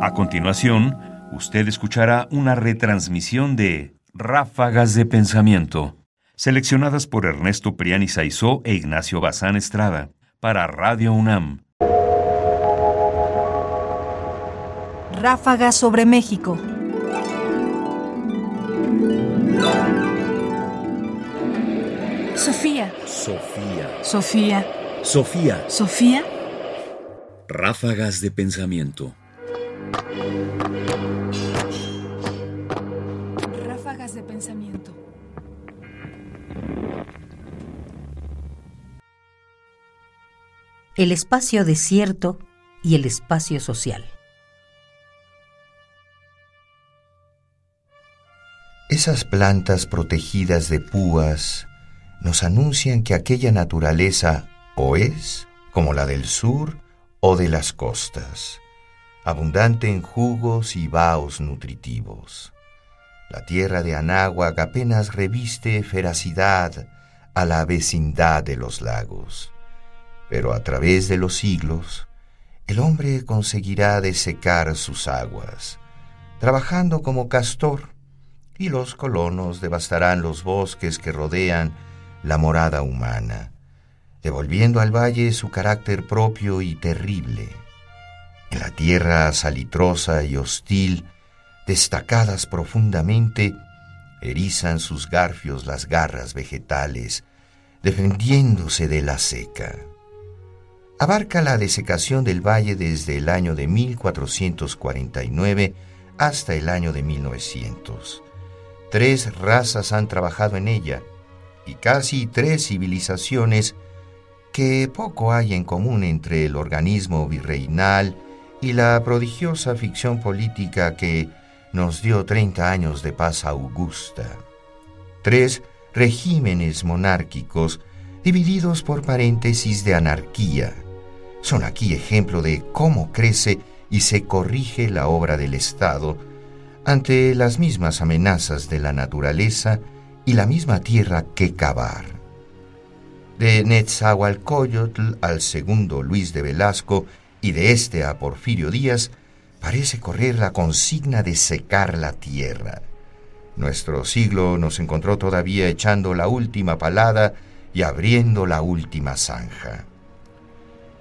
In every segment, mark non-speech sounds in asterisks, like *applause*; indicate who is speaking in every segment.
Speaker 1: A continuación, usted escuchará una retransmisión de Ráfagas de Pensamiento, seleccionadas por Ernesto Priani Saizó e Ignacio Bazán Estrada, para Radio UNAM.
Speaker 2: Ráfagas sobre México. Sofía.
Speaker 3: Sofía.
Speaker 2: Sofía.
Speaker 3: Sofía.
Speaker 2: Sofía.
Speaker 3: Ráfagas de pensamiento.
Speaker 2: Ráfagas de pensamiento.
Speaker 4: El espacio desierto y el espacio social.
Speaker 5: Esas plantas protegidas de púas nos anuncian que aquella naturaleza o es como la del sur o de las costas, abundante en jugos y vaos nutritivos. La tierra de Anáhuac apenas reviste feracidad a la vecindad de los lagos, pero a través de los siglos, el hombre conseguirá desecar sus aguas, trabajando como castor, y los colonos devastarán los bosques que rodean la morada humana, devolviendo al valle su carácter propio y terrible. La tierra salitrosa y hostil, destacadas profundamente, erizan sus garfios las garras vegetales, defendiéndose de la seca. Abarca la desecación del valle desde el año de 1449 hasta el año de 1900. Tres razas han trabajado en ella y casi tres civilizaciones que poco hay en común entre el organismo virreinal y la prodigiosa ficción política que nos dio 30 años de paz augusta. Tres regímenes monárquicos divididos por paréntesis de anarquía. Son aquí ejemplo de cómo crece y se corrige la obra del Estado ante las mismas amenazas de la naturaleza y la misma tierra que cavar. De Netzahualcoyotl al segundo Luis de Velasco y de este a Porfirio Díaz, parece correr la consigna de secar la tierra. Nuestro siglo nos encontró todavía echando la última palada y abriendo la última zanja.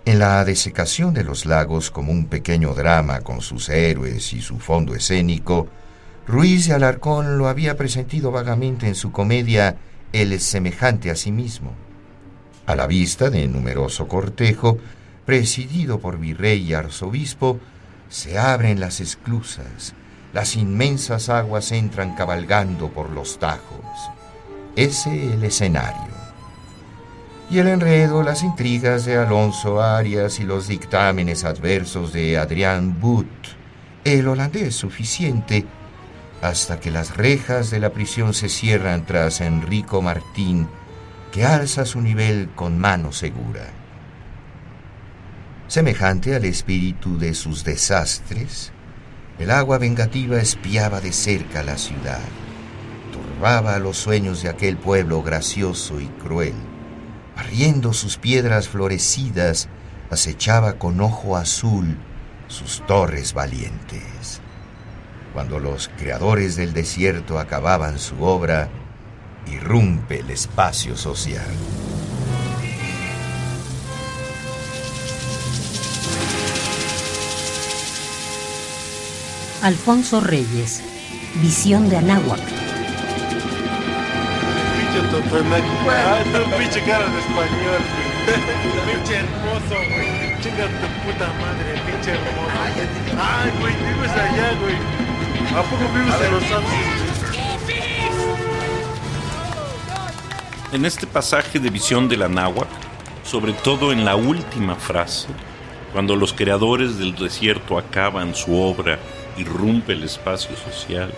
Speaker 5: En la desecación de los lagos como un pequeño drama con sus héroes y su fondo escénico, Ruiz de Alarcón lo había presentido vagamente en su comedia El semejante a sí mismo. A la vista de numeroso cortejo, presidido por virrey y arzobispo, se abren las esclusas, las inmensas aguas entran cabalgando por los tajos. Ese el escenario y el enredo, las intrigas de Alonso Arias y los dictámenes adversos de Adrián But, el holandés suficiente, hasta que las rejas de la prisión se cierran tras Enrico Martín, que alza su nivel con mano segura. Semejante al espíritu de sus desastres, el agua vengativa espiaba de cerca la ciudad, turbaba los sueños de aquel pueblo gracioso y cruel barriendo sus piedras florecidas, acechaba con ojo azul sus torres valientes. Cuando los creadores del desierto acababan su obra, irrumpe el espacio social.
Speaker 4: Alfonso Reyes, Visión de Anáhuac.
Speaker 6: Ah, pinche cara de español, *laughs* Pinche hermoso, güey. Chinga tu puta madre, pinche hermoso. Ay, güey, vives allá, güey. ¿A poco vives en Los Ángeles?
Speaker 7: En este pasaje de visión de la náhuatl, sobre todo en la última frase, cuando los creadores del desierto acaban su obra, irrumpe el espacio social,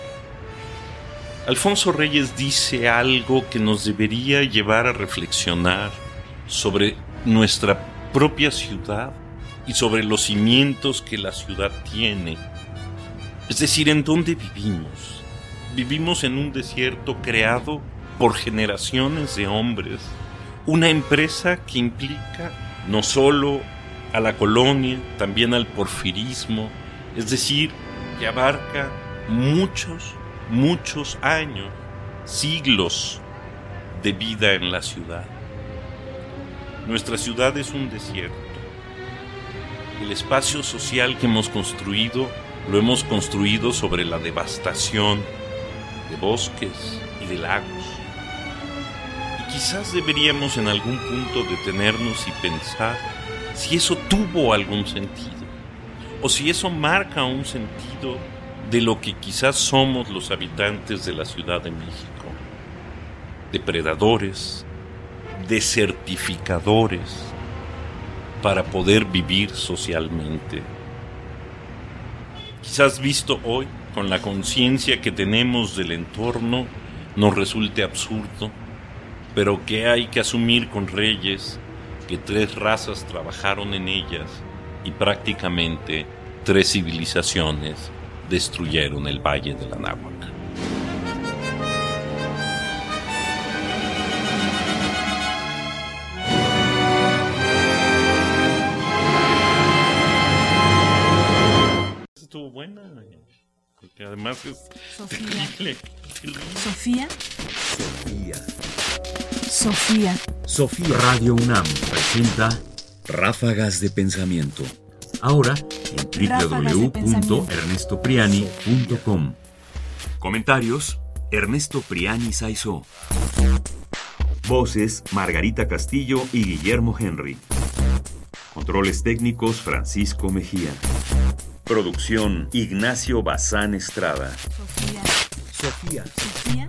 Speaker 7: Alfonso Reyes dice algo que nos debería llevar a reflexionar sobre nuestra propia ciudad y sobre los cimientos que la ciudad tiene. Es decir, en dónde vivimos. Vivimos en un desierto creado por generaciones de hombres. Una empresa que implica no solo a la colonia, también al porfirismo, Es decir, que abarca muchos, muchos años, siglos de vida en la ciudad. Nuestra ciudad es un desierto. El espacio social que hemos construido lo hemos construido sobre la devastación de bosques y de lagos. Y quizás deberíamos en algún punto detenernos y pensar si eso tuvo algún sentido, o si eso marca un sentido de lo que quizás somos los habitantes de la Ciudad de México, depredadores, desertificadores, para poder vivir socialmente. Quizás visto hoy, con la conciencia que tenemos del entorno, nos resulte absurdo, pero que hay que asumir con Reyes que tres razas trabajaron en ellas y prácticamente tres civilizaciones destruyeron el valle de la Náhuac. Estuvo buena, porque además es
Speaker 2: Sofía.
Speaker 7: terrible.
Speaker 2: Sofía.
Speaker 3: Sofía.
Speaker 2: Sofía.
Speaker 3: Sofía.
Speaker 1: Radio UNAM presenta
Speaker 3: Ráfagas de pensamiento.
Speaker 1: ahora en www.ernestopriani.com. Comentarios: Ernesto Priani Saizó. Voces: Margarita Castillo y Guillermo Henry. Controles técnicos: Francisco Mejía. Producción: Ignacio Bazán Estrada.
Speaker 2: Sofía.
Speaker 3: Sofía.
Speaker 2: Sofía.